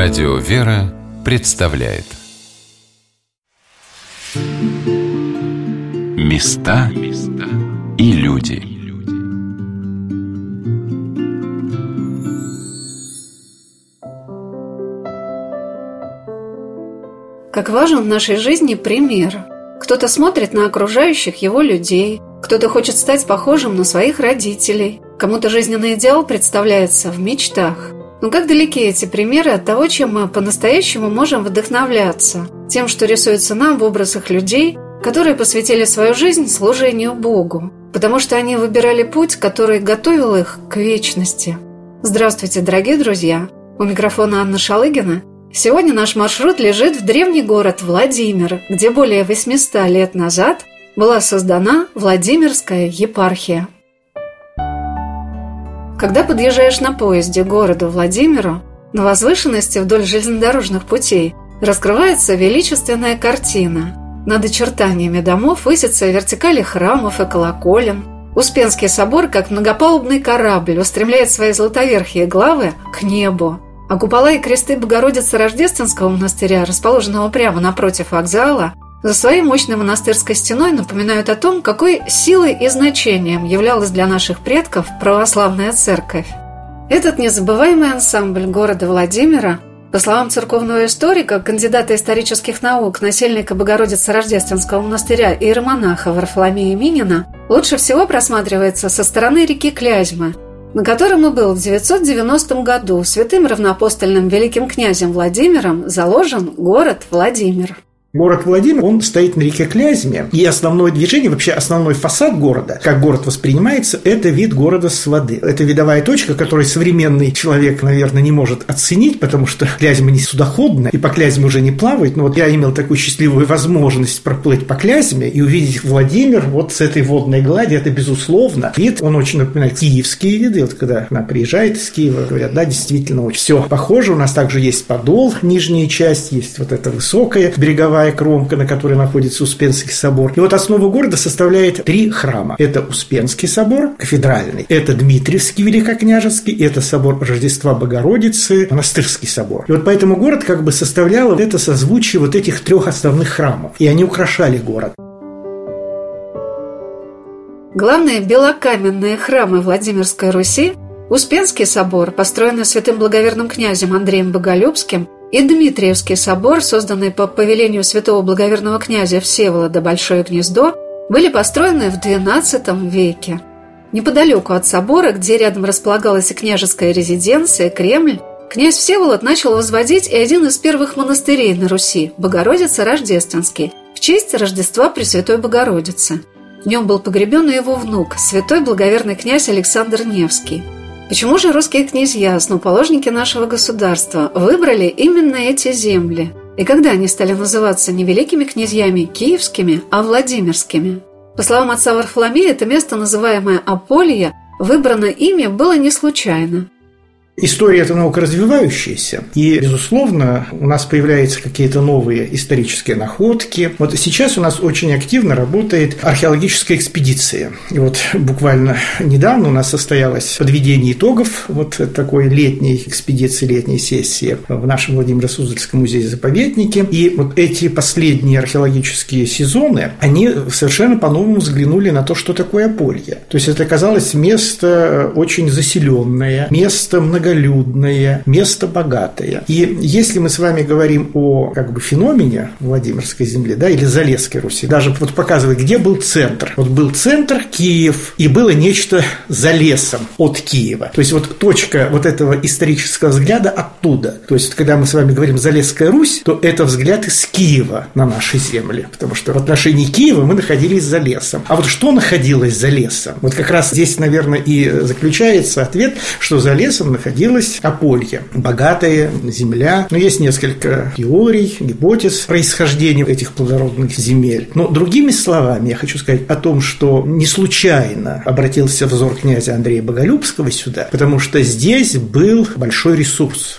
Радио «Вера» представляет. Места и люди. Как важен в нашей жизни пример. Кто-то смотрит на окружающих его людей, кто-то хочет стать похожим на своих родителей, кому-то жизненный идеал представляется в мечтах – но как далеки эти примеры от того, чем мы по-настоящему можем вдохновляться? Тем, что рисуется нам в образах людей, которые посвятили свою жизнь служению Богу, потому что они выбирали путь, который готовил их к вечности. Здравствуйте, дорогие друзья! У микрофона Анна Шалыгина. Сегодня наш маршрут лежит в древний город Владимир, где более 800 лет назад была создана Владимирская епархия. Когда подъезжаешь на поезде к городу Владимиру, на возвышенности вдоль железнодорожных путей раскрывается величественная картина. Над очертаниями домов высятся вертикали храмов и колоколен. Успенский собор, как многопалубный корабль, устремляет свои золотоверхие главы к небу. А купола и кресты Богородицы Рождественского монастыря, расположенного прямо напротив вокзала, за своей мощной монастырской стеной напоминают о том, какой силой и значением являлась для наших предков православная церковь. Этот незабываемый ансамбль города Владимира, по словам церковного историка, кандидата исторических наук, насельника Богородицы Рождественского монастыря и иеромонаха Варфоломея Минина, лучше всего просматривается со стороны реки Клязьмы, на котором и был в 990 году святым равноапостольным великим князем Владимиром заложен город Владимир. Город Владимир, он стоит на реке Клязьме, и основное движение, вообще основной фасад города, как город воспринимается, это вид города с воды. Это видовая точка, которую современный человек, наверное, не может оценить, потому что Клязьма не судоходная, и по Клязьме уже не плавает. Но вот я имел такую счастливую возможность проплыть по Клязьме и увидеть Владимир вот с этой водной глади, это безусловно. Вид, он очень напоминает киевские виды. Вот когда она приезжает из Киева, говорят, да, действительно, очень все похоже. У нас также есть подол, нижняя часть, есть вот эта высокая береговая береговая кромка, на которой находится Успенский собор. И вот основу города составляет три храма. Это Успенский собор, кафедральный, это Дмитриевский великокняжеский, это собор Рождества Богородицы, монастырский собор. И вот поэтому город как бы составлял это созвучие вот этих трех основных храмов. И они украшали город. Главные белокаменные храмы Владимирской Руси Успенский собор, построенный святым благоверным князем Андреем Боголюбским, и Дмитриевский собор, созданный по повелению святого благоверного князя Всеволода Большое Гнездо, были построены в XII веке. Неподалеку от собора, где рядом располагалась и княжеская резиденция, Кремль, князь Всеволод начал возводить и один из первых монастырей на Руси – Богородица Рождественский, в честь Рождества Пресвятой Богородицы. В нем был погребен и его внук, святой благоверный князь Александр Невский – Почему же русские князья, основоположники нашего государства, выбрали именно эти земли? И когда они стали называться не великими князьями киевскими, а владимирскими? По словам отца Варфоломея, это место, называемое Аполье, выбрано ими было не случайно. История – это наука развивающаяся, и, безусловно, у нас появляются какие-то новые исторические находки. Вот сейчас у нас очень активно работает археологическая экспедиция. И вот буквально недавно у нас состоялось подведение итогов вот такой летней экспедиции, летней сессии в нашем Владимиро-Суздальском музее-заповеднике. И вот эти последние археологические сезоны, они совершенно по-новому взглянули на то, что такое Аполье. То есть это оказалось место очень заселенное, место много многолюдное, место богатое. И если мы с вами говорим о как бы феномене Владимирской земли, да, или Залесской Руси, даже вот показывает, где был центр. Вот был центр Киев, и было нечто за лесом от Киева. То есть вот точка вот этого исторического взгляда оттуда. То есть когда мы с вами говорим Залесская Русь, то это взгляд из Киева на наши земли, потому что в отношении Киева мы находились за лесом. А вот что находилось за лесом? Вот как раз здесь, наверное, и заключается ответ, что за лесом находилось находилось Аполье. Богатая земля. Но есть несколько теорий, гипотез происхождения этих плодородных земель. Но другими словами, я хочу сказать о том, что не случайно обратился взор князя Андрея Боголюбского сюда, потому что здесь был большой ресурс.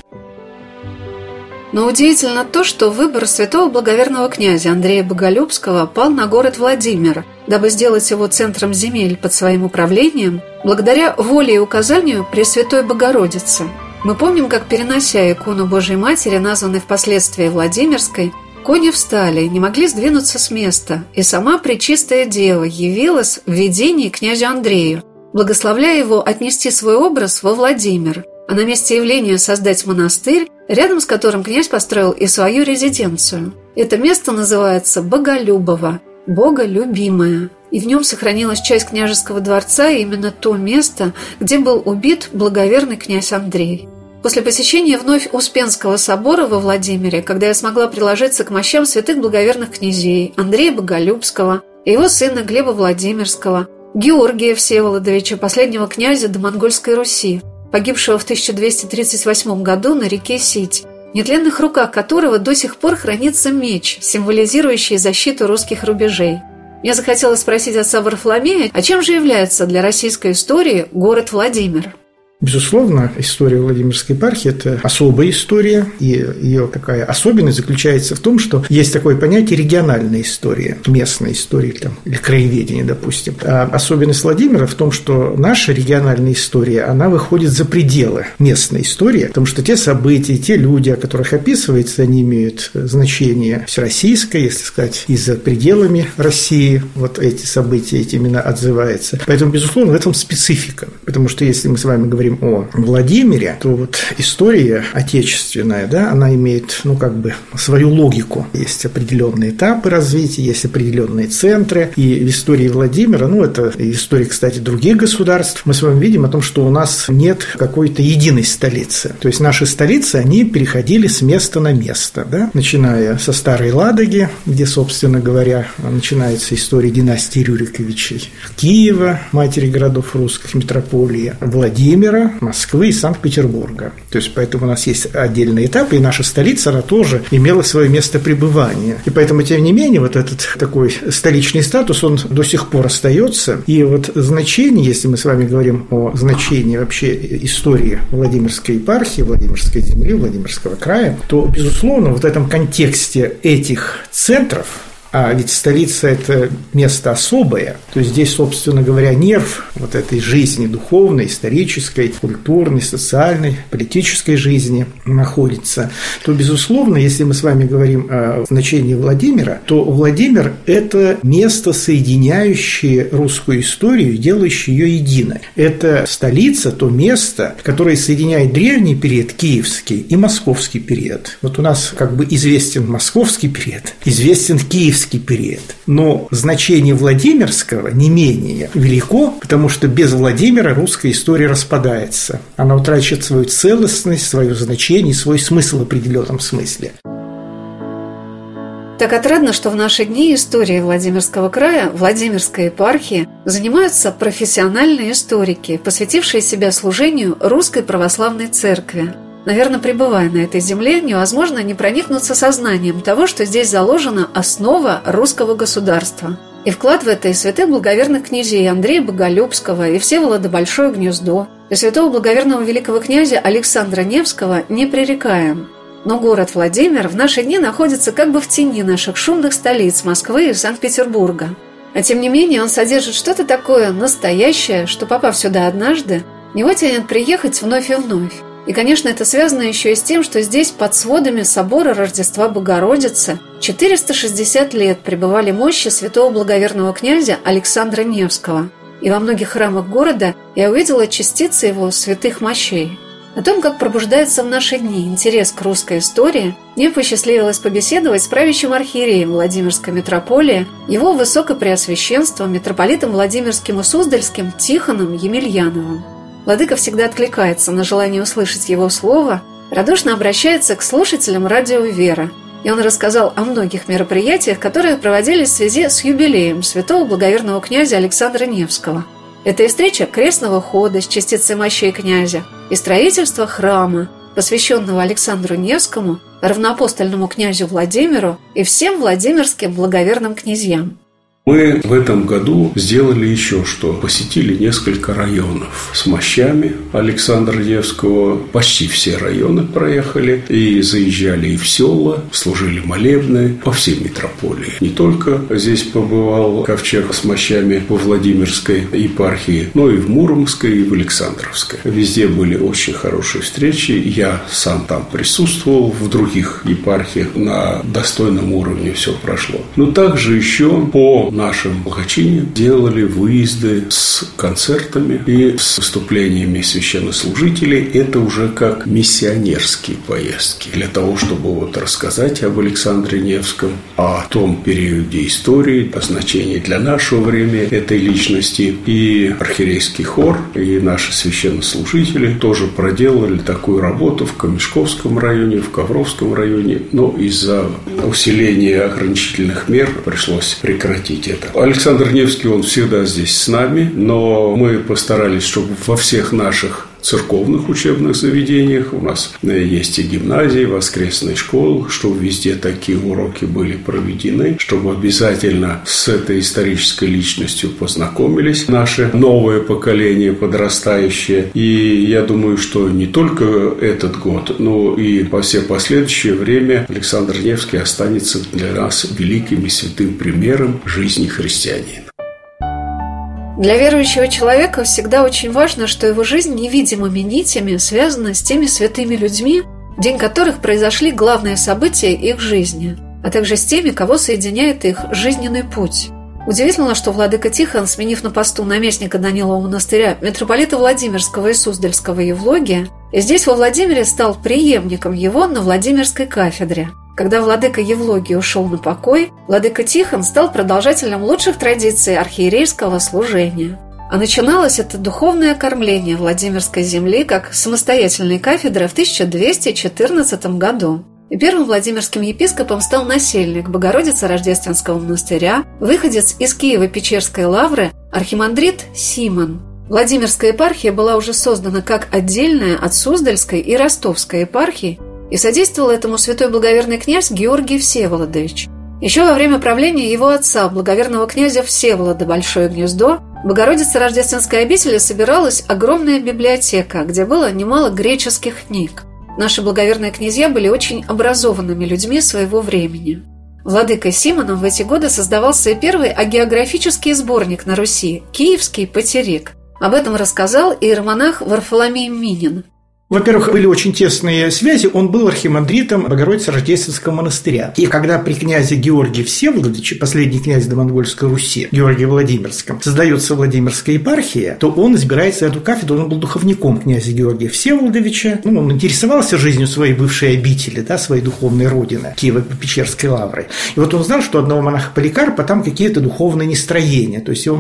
Но удивительно то, что выбор святого благоверного князя Андрея Боголюбского пал на город Владимир, дабы сделать его центром земель под своим управлением, благодаря воле и указанию Пресвятой Богородицы. Мы помним, как, перенося икону Божьей Матери, названной впоследствии Владимирской, кони встали, не могли сдвинуться с места, и сама Пречистая Дева явилась в видении князю Андрею, благословляя его отнести свой образ во Владимир, а на месте явления создать монастырь, рядом с которым князь построил и свою резиденцию. Это место называется Боголюбово, Бога любимое, и в нем сохранилась часть княжеского дворца и именно то место, где был убит благоверный князь Андрей. После посещения вновь Успенского собора во Владимире, когда я смогла приложиться к мощам святых благоверных князей Андрея Боголюбского его сына Глеба Владимирского, Георгия Всеволодовича, последнего князя до Монгольской Руси, погибшего в 1238 году на реке Сить, в нетленных руках которого до сих пор хранится меч, символизирующий защиту русских рубежей. Мне захотелось спросить отца Варфоломея, а чем же является для российской истории город Владимир? Безусловно, история Владимирской епархии – это особая история, и ее такая особенность заключается в том, что есть такое понятие региональная история, местная история там, или краеведение, допустим. А особенность Владимира в том, что наша региональная история, она выходит за пределы местной истории, потому что те события, те люди, о которых описывается, они имеют значение всероссийское, если сказать, и за пределами России вот эти события эти именно отзываются. Поэтому, безусловно, в этом специфика, потому что если мы с вами говорим говорим о Владимире, то вот история отечественная, да, она имеет, ну, как бы свою логику. Есть определенные этапы развития, есть определенные центры. И в истории Владимира, ну, это и история, кстати, других государств, мы с вами видим о том, что у нас нет какой-то единой столицы. То есть наши столицы, они переходили с места на место, да, начиная со Старой Ладоги, где, собственно говоря, начинается история династии Рюриковичей, Киева, матери городов русских, метрополии, Владимира, Владимира, Москвы и Санкт-Петербурга. То есть, поэтому у нас есть отдельные этапы, и наша столица, она тоже имела свое место пребывания. И поэтому, тем не менее, вот этот такой столичный статус, он до сих пор остается. И вот значение, если мы с вами говорим о значении вообще истории Владимирской епархии, Владимирской земли, Владимирского края, то, безусловно, вот в этом контексте этих центров, а ведь столица – это место особое. То есть здесь, собственно говоря, нерв вот этой жизни духовной, исторической, культурной, социальной, политической жизни находится. То, безусловно, если мы с вами говорим о значении Владимира, то Владимир – это место, соединяющее русскую историю, делающее ее единой. Это столица, то место, которое соединяет древний период, киевский, и московский период. Вот у нас как бы известен московский период, известен киевский киевский период. Но значение Владимирского не менее велико, потому что без Владимира русская история распадается. Она утрачивает свою целостность, свое значение, свой смысл в определенном смысле. Так отрадно, что в наши дни истории Владимирского края, Владимирской епархии занимаются профессиональные историки, посвятившие себя служению Русской Православной Церкви – Наверное, пребывая на этой земле, невозможно не проникнуться сознанием того, что здесь заложена основа русского государства. И вклад в это и святых благоверных князей Андрея Боголюбского и Всеволода Большое Гнездо, и святого благоверного великого князя Александра Невского не пререкаем. Но город Владимир в наши дни находится как бы в тени наших шумных столиц Москвы и Санкт-Петербурга. А тем не менее он содержит что-то такое настоящее, что, попав сюда однажды, него тянет приехать вновь и вновь. И, конечно, это связано еще и с тем, что здесь под сводами собора Рождества Богородицы 460 лет пребывали мощи святого благоверного князя Александра Невского. И во многих храмах города я увидела частицы его святых мощей. О том, как пробуждается в наши дни интерес к русской истории, мне посчастливилось побеседовать с правящим архиереем Владимирской митрополии, его высокопреосвященством, митрополитом Владимирским и Суздальским Тихоном Емельяновым. Владыка всегда откликается на желание услышать его слово, радушно обращается к слушателям радио «Вера», и он рассказал о многих мероприятиях, которые проводились в связи с юбилеем святого благоверного князя Александра Невского. Это и встреча крестного хода с частицей мощей князя, и строительство храма, посвященного Александру Невскому, равноапостольному князю Владимиру и всем владимирским благоверным князьям. Мы в этом году сделали еще что. Посетили несколько районов с мощами Александра Невского. Почти все районы проехали. И заезжали и в села, служили молебны по всей метрополии. Не только здесь побывал ковчег с мощами во Владимирской епархии, но и в Муромской, и в Александровской. Везде были очень хорошие встречи. Я сам там присутствовал. В других епархиях на достойном уровне все прошло. Но также еще по нашем Лохачине делали выезды с концертами и с выступлениями священнослужителей. Это уже как миссионерские поездки. Для того, чтобы вот рассказать об Александре Невском, о том периоде истории, о значении для нашего времени этой личности. И архиерейский хор, и наши священнослужители тоже проделали такую работу в Камешковском районе, в Ковровском районе. Но из-за усиления ограничительных мер пришлось прекратить это. Александр Невский, он всегда здесь с нами, но мы постарались, чтобы во всех наших церковных учебных заведениях. У нас э, есть и гимназии, воскресные школы, чтобы везде такие уроки были проведены, чтобы обязательно с этой исторической личностью познакомились наше новое поколение подрастающее. И я думаю, что не только этот год, но и по все последующее время Александр Невский останется для нас великим и святым примером жизни христианина. Для верующего человека всегда очень важно, что его жизнь невидимыми нитями связана с теми святыми людьми, день которых произошли главные события их жизни, а также с теми, кого соединяет их жизненный путь. Удивительно, что владыка Тихон, сменив на посту наместника Данилова монастыря митрополита Владимирского и Суздальского Евлогия, здесь во Владимире стал преемником его на Владимирской кафедре – когда владыка Евлогий ушел на покой, владыка Тихон стал продолжателем лучших традиций архиерейского служения. А начиналось это духовное кормление Владимирской земли как самостоятельной кафедры в 1214 году. И первым Владимирским епископом стал насельник Богородицы Рождественского монастыря, выходец из Киева-Печерской лавры, архимандрит Симон. Владимирская епархия была уже создана как отдельная от Суздальской и Ростовской епархии и содействовал этому святой благоверный князь Георгий Всеволодович. Еще во время правления его отца, благоверного князя Всеволода Большое Гнездо, в Богородице Рождественской обители собиралась огромная библиотека, где было немало греческих книг. Наши благоверные князья были очень образованными людьми своего времени. Владыкой Симоном в эти годы создавался и первый агеографический сборник на Руси – «Киевский потерик». Об этом рассказал иеромонах Варфоломей Минин – во-первых, были очень тесные связи. Он был архимандритом Богородицы Рождественского монастыря. И когда при князе Георгии Всеволодовиче, последний князь Домонгольской Руси, Георгии Владимирском, создается Владимирская епархия, то он избирается эту кафедру. Он был духовником князя Георгия Всеволодовича. Ну, он интересовался жизнью своей бывшей обители, да, своей духовной родины, Киево-Печерской лавры. И вот он знал, что одного монаха Поликарпа там какие-то духовные нестроения. То есть его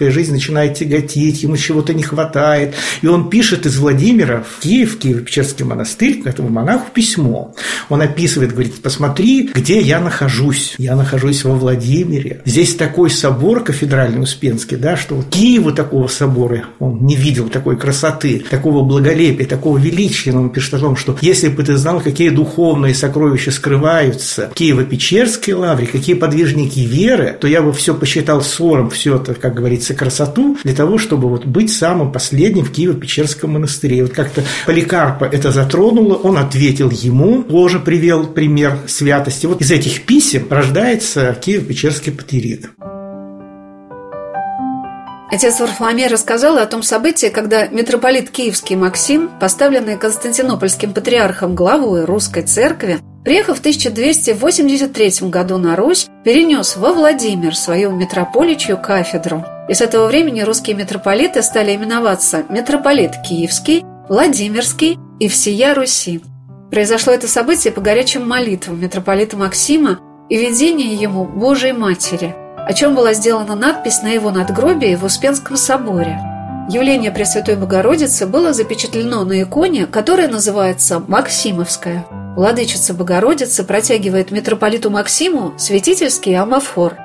монашеская жизнь начинает тяготить, ему чего-то не хватает. И он пишет из Владимира в Киев в Киево-Печерский монастырь, к этому монаху письмо. Он описывает, говорит, посмотри, где я нахожусь. Я нахожусь во Владимире. Здесь такой собор кафедральный Успенский, да, что вот Киеву такого собора он не видел такой красоты, такого благолепия, такого величия. Он пишет о том, что если бы ты знал, какие духовные сокровища скрываются в Киево-Печерской лавре, какие подвижники веры, то я бы все посчитал ссором, все это, как говорится, красоту, для того, чтобы вот быть самым последним в Киево-Печерском монастыре. И вот как-то Поликарпа это затронуло, он ответил ему, тоже привел пример святости. Вот из этих писем рождается Киев-Печерский патерик. Отец Варфоломей рассказал о том событии, когда митрополит Киевский Максим, поставленный Константинопольским патриархом главой русской церкви, приехав в 1283 году на Русь, перенес во Владимир свою митрополичью кафедру. И с этого времени русские митрополиты стали именоваться митрополит Киевский Владимирский и всея Руси. Произошло это событие по горячим молитвам митрополита Максима и видению ему Божией Матери, о чем была сделана надпись на его надгробии в Успенском соборе. Явление Пресвятой Богородицы было запечатлено на иконе, которая называется Максимовская. Владычица Богородица протягивает митрополиту Максиму святительский амафор.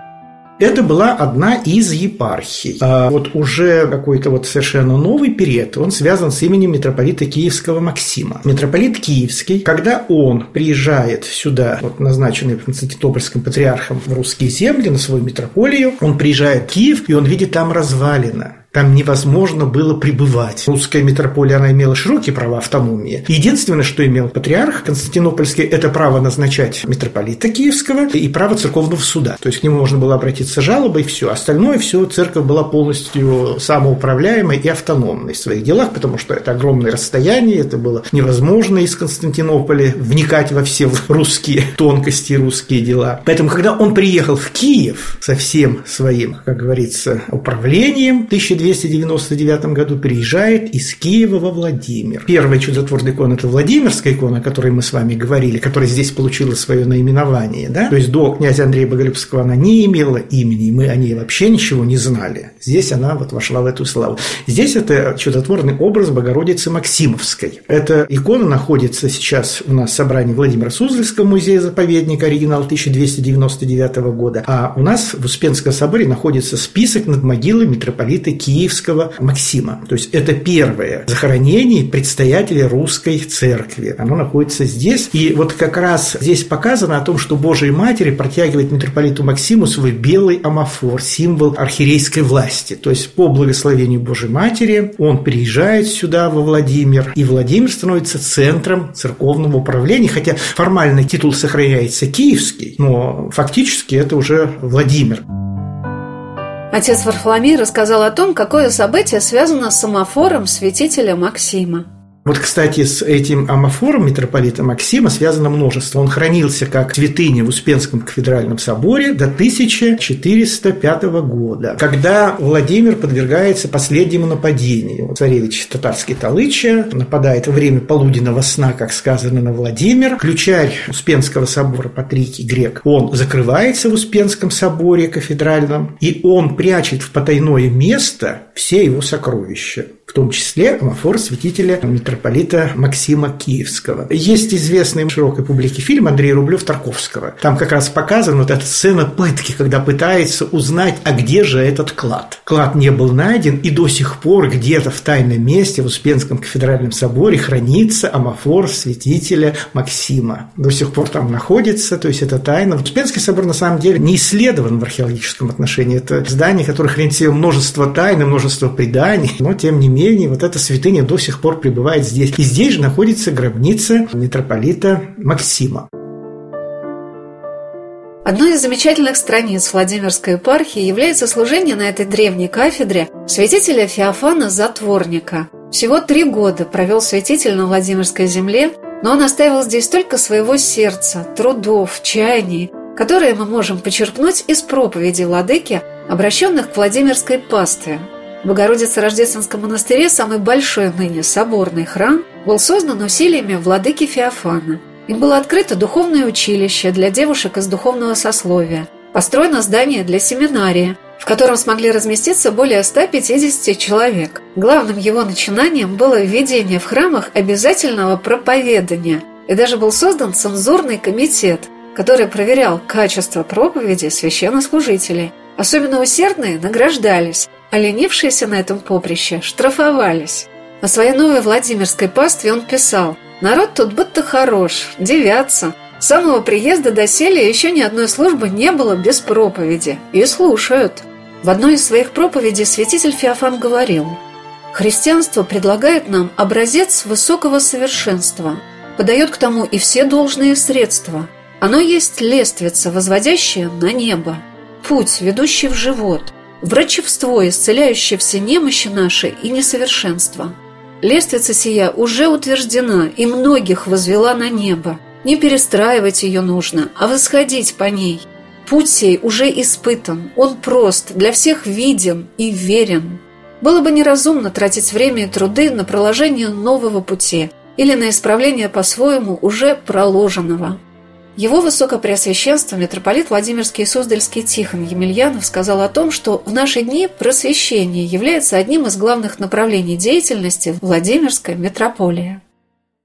Это была одна из епархий. А вот уже какой-то вот совершенно новый период, он связан с именем митрополита Киевского Максима. Митрополит Киевский, когда он приезжает сюда, вот назначенный Константинопольским патриархом в русские земли, на свою митрополию, он приезжает в Киев, и он видит там развалина. Там невозможно было пребывать. Русская митрополия, она имела широкие права автономии. Единственное, что имел патриарх Константинопольский, это право назначать митрополита Киевского и право церковного суда. То есть к нему можно было обратиться с жалобой, и все. Остальное все, церковь была полностью самоуправляемой и автономной в своих делах, потому что это огромное расстояние, это было невозможно из Константинополя вникать во все русские тонкости, русские дела. Поэтому, когда он приехал в Киев со всем своим, как говорится, управлением, 1200 1299 году переезжает из Киева во Владимир. Первая чудотворная икона – это Владимирская икона, о которой мы с вами говорили, которая здесь получила свое наименование. Да? То есть до князя Андрея Боголюбского она не имела имени, мы о ней вообще ничего не знали. Здесь она вот вошла в эту славу. Здесь это чудотворный образ Богородицы Максимовской. Эта икона находится сейчас у нас в собрании Владимира Суздальского музея-заповедника, оригинал 1299 года, а у нас в Успенском соборе находится список над могилой митрополита Киева Киевского Максима. То есть это первое захоронение предстоятеля русской церкви. Оно находится здесь. И вот как раз здесь показано о том, что Божией Матери протягивает митрополиту Максиму свой белый амафор, символ архиерейской власти. То есть по благословению Божией Матери он приезжает сюда, во Владимир, и Владимир становится центром церковного управления, хотя формально титул сохраняется киевский, но фактически это уже Владимир. Отец Варфоломей рассказал о том, какое событие связано с самофором святителя Максима. Вот, кстати, с этим амофором митрополита Максима связано множество. Он хранился как святыня в Успенском кафедральном соборе до 1405 года, когда Владимир подвергается последнему нападению. Царевич татарский Талыча нападает во время полуденного сна, как сказано, на Владимир. Ключарь Успенского собора Патрикий Грек, он закрывается в Успенском соборе кафедральном, и он прячет в потайное место все его сокровища в том числе амофор святителя митрополита Максима Киевского. Есть известный широкой публике фильм Андрея Рублев-Тарковского. Там как раз показана вот эта сцена пытки, когда пытается узнать, а где же этот клад. Клад не был найден, и до сих пор где-то в тайном месте в Успенском кафедральном соборе хранится амофор святителя Максима. До сих пор там находится, то есть это тайна. Успенский собор на самом деле не исследован в археологическом отношении. Это здание, которое хранит в себе множество тайн множество преданий, но тем не менее вот эта святыня до сих пор пребывает здесь. И здесь же находится гробница митрополита Максима. Одной из замечательных страниц Владимирской епархии является служение на этой древней кафедре святителя Феофана Затворника. Всего три года провел святитель на Владимирской земле, но он оставил здесь только своего сердца, трудов, чаяний, которые мы можем почерпнуть из проповеди владыки, обращенных к Владимирской пастве – в Богородице Рождественском монастыре самый большой ныне соборный храм был создан усилиями владыки Феофана. Им было открыто духовное училище для девушек из духовного сословия, построено здание для семинарии, в котором смогли разместиться более 150 человек. Главным его начинанием было введение в храмах обязательного проповедания, и даже был создан цензурный комитет, который проверял качество проповеди священнослужителей. Особенно усердные награждались, а ленившиеся на этом поприще штрафовались. На своей новой Владимирской пастве он писал «Народ тут будто хорош, девятся. С самого приезда до селия еще ни одной службы не было без проповеди. И слушают». В одной из своих проповедей святитель Феофан говорил «Христианство предлагает нам образец высокого совершенства, подает к тому и все должные средства. Оно есть лествица, возводящая на небо, путь, ведущий в живот, врачевство, исцеляющее все немощи наши и несовершенства. Лествица сия уже утверждена и многих возвела на небо. Не перестраивать ее нужно, а восходить по ней. Путь сей уже испытан, он прост, для всех виден и верен. Было бы неразумно тратить время и труды на проложение нового пути или на исправление по-своему уже проложенного. Его Высокопреосвященство митрополит Владимирский и Суздальский Тихон Емельянов сказал о том, что в наши дни просвещение является одним из главных направлений деятельности Владимирской митрополии.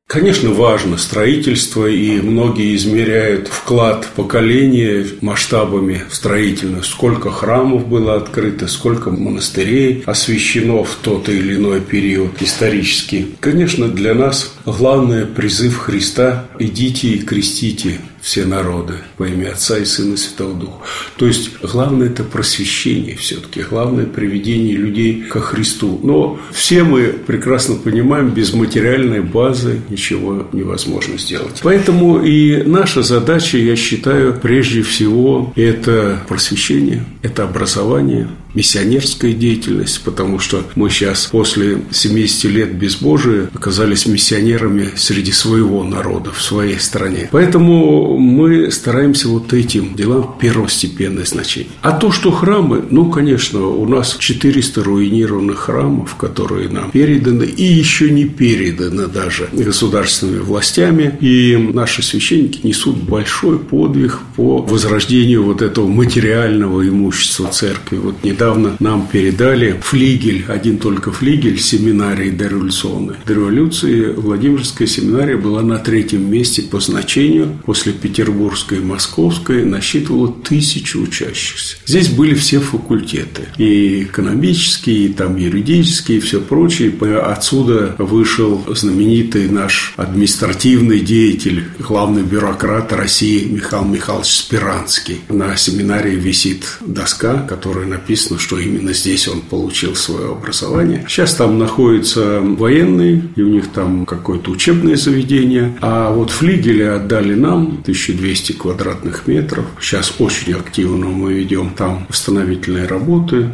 Конечно, важно строительство, и многие измеряют вклад поколения масштабами строительных. Сколько храмов было открыто, сколько монастырей освящено в тот или иной период исторический. Конечно, для нас главное призыв Христа «Идите и крестите все народы во имя Отца и Сына и Святого Духа. То есть, главное – это просвещение все-таки, главное – приведение людей ко Христу. Но все мы прекрасно понимаем, без материальной базы ничего невозможно сделать. Поэтому и наша задача, я считаю, прежде всего, это просвещение, это образование, миссионерская деятельность, потому что мы сейчас после 70 лет безбожия оказались миссионерами среди своего народа, в своей стране. Поэтому мы стараемся вот этим делам первостепенное значение. А то, что храмы, ну, конечно, у нас 400 руинированных храмов, которые нам переданы и еще не переданы даже государственными властями. И наши священники несут большой подвиг по возрождению вот этого материального имущества церкви. Вот не недавно нам передали флигель, один только флигель семинарии дореволюционной. До революции Владимирская семинария была на третьем месте по значению. После Петербургской и Московской насчитывала тысячу учащихся. Здесь были все факультеты. И экономические, и там юридические, и все прочее. Отсюда вышел знаменитый наш административный деятель, главный бюрократ России Михаил Михайлович Спиранский. На семинарии висит доска, которая написана что именно здесь он получил свое образование. Сейчас там находятся военные, и у них там какое-то учебное заведение. А вот флигели отдали нам 1200 квадратных метров. Сейчас очень активно мы ведем там восстановительные работы.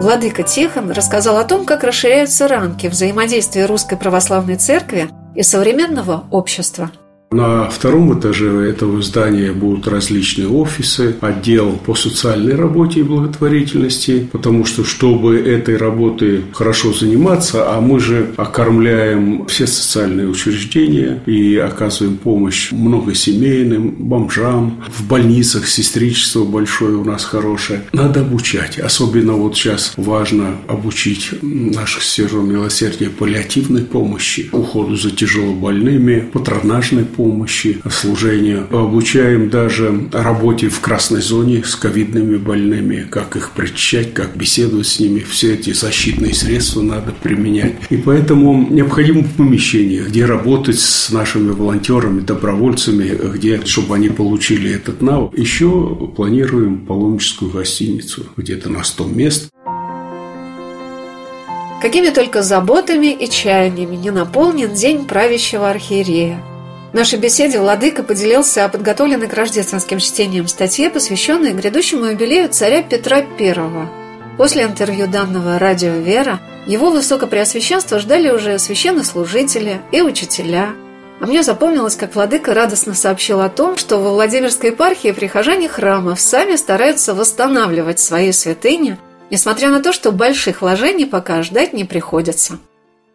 Владыка Тихон рассказал о том, как расширяются рамки взаимодействия Русской Православной Церкви и современного общества – на втором этаже этого здания будут различные офисы, отдел по социальной работе и благотворительности, потому что, чтобы этой работой хорошо заниматься, а мы же окормляем все социальные учреждения и оказываем помощь многосемейным, бомжам, в больницах сестричество большое у нас хорошее. Надо обучать. Особенно вот сейчас важно обучить наших сестер милосердия паллиативной помощи, уходу за тяжелобольными, патронажной помощи, помощи, служению. Обучаем даже работе в красной зоне с ковидными больными, как их причащать, как беседовать с ними. Все эти защитные средства надо применять. И поэтому необходимо помещение, где работать с нашими волонтерами, добровольцами, где, чтобы они получили этот навык. Еще планируем паломническую гостиницу, где-то на 100 мест. Какими только заботами и чаяниями не наполнен день правящего архиерея – в нашей беседе Владыка поделился о подготовленной к рождественским чтениям статье, посвященной грядущему юбилею царя Петра I. После интервью данного радио «Вера» его высокопреосвященство ждали уже священнослужители и учителя. А мне запомнилось, как Владыка радостно сообщил о том, что во Владимирской епархии прихожане храмов сами стараются восстанавливать свои святыни, несмотря на то, что больших вложений пока ждать не приходится.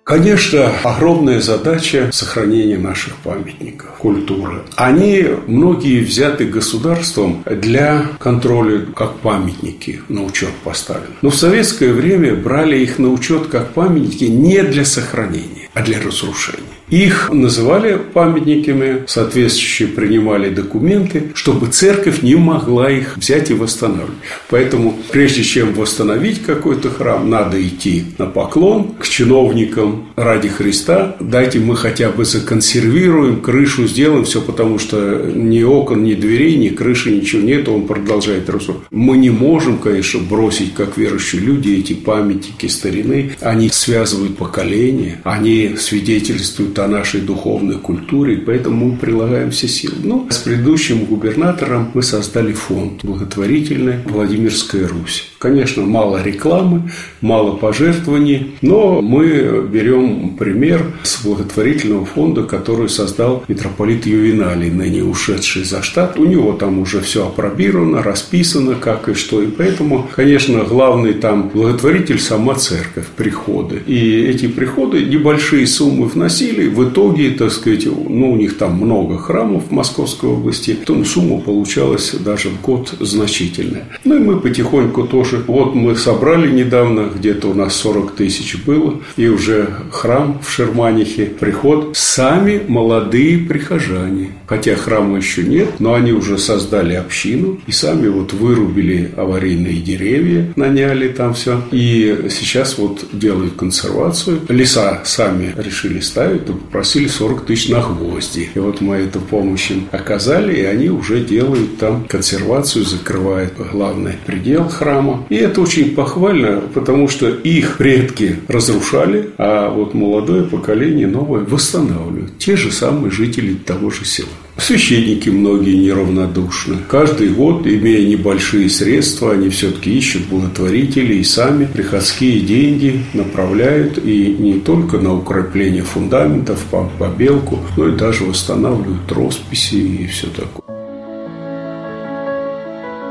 Конечно, огромная задача сохранения наших памятников, культуры. Они многие взяты государством для контроля как памятники на учет поставлены. Но в советское время брали их на учет как памятники не для сохранения, а для разрушения. Их называли памятниками, соответствующие принимали документы, чтобы церковь не могла их взять и восстанавливать. Поэтому, прежде чем восстановить какой-то храм, надо идти на поклон к чиновникам ради Христа. Дайте мы хотя бы законсервируем, крышу сделаем, все потому что ни окон, ни дверей, ни крыши, ничего нет, он продолжает русу. Мы не можем, конечно, бросить, как верующие люди, эти памятники старины. Они связывают поколения, они свидетельствуют о нашей духовной культуре, поэтому мы прилагаем все силы. Ну, с предыдущим губернатором мы создали фонд благотворительный «Владимирская Русь». Конечно, мало рекламы, мало пожертвований, но мы берем пример с благотворительного фонда, который создал митрополит Ювеналий, ныне ушедший за штат. У него там уже все опробировано, расписано, как и что. И поэтому, конечно, главный там благотворитель – сама церковь, приходы. И эти приходы небольшие большие суммы вносили. В итоге, так сказать, ну, у них там много храмов Московской области, то сумма получалась даже в год значительная. Ну, и мы потихоньку тоже, вот мы собрали недавно, где-то у нас 40 тысяч было, и уже храм в Шерманихе, приход, сами молодые прихожане. Хотя храма еще нет, но они уже создали общину и сами вот вырубили аварийные деревья, наняли там все. И сейчас вот делают консервацию. Леса сами решили ставить, попросили 40 тысяч на гвозди. И вот мы эту помощь им оказали, и они уже делают там консервацию, закрывают главный предел храма. И это очень похвально, потому что их предки разрушали, а вот молодое поколение новое восстанавливают. Те же самые жители того же села. Священники многие неравнодушны. Каждый год, имея небольшие средства, они все-таки ищут благотворителей и сами приходские деньги направляют и не только на укрепление фундаментов, по побелку, но и даже восстанавливают росписи и все такое.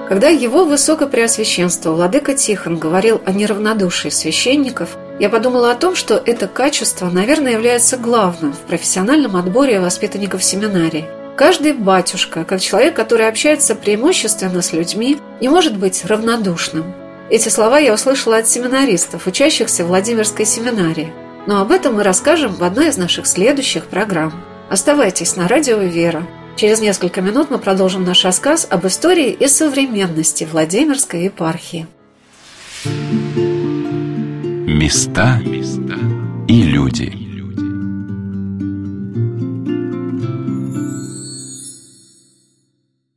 Когда его высокопреосвященство Владыка Тихон говорил о неравнодушии священников, я подумала о том, что это качество, наверное, является главным в профессиональном отборе воспитанников семинарии – Каждый батюшка, как человек, который общается преимущественно с людьми, не может быть равнодушным. Эти слова я услышала от семинаристов, учащихся в Владимирской семинарии. Но об этом мы расскажем в одной из наших следующих программ. Оставайтесь на радио «Вера». Через несколько минут мы продолжим наш рассказ об истории и современности Владимирской епархии. Места и люди –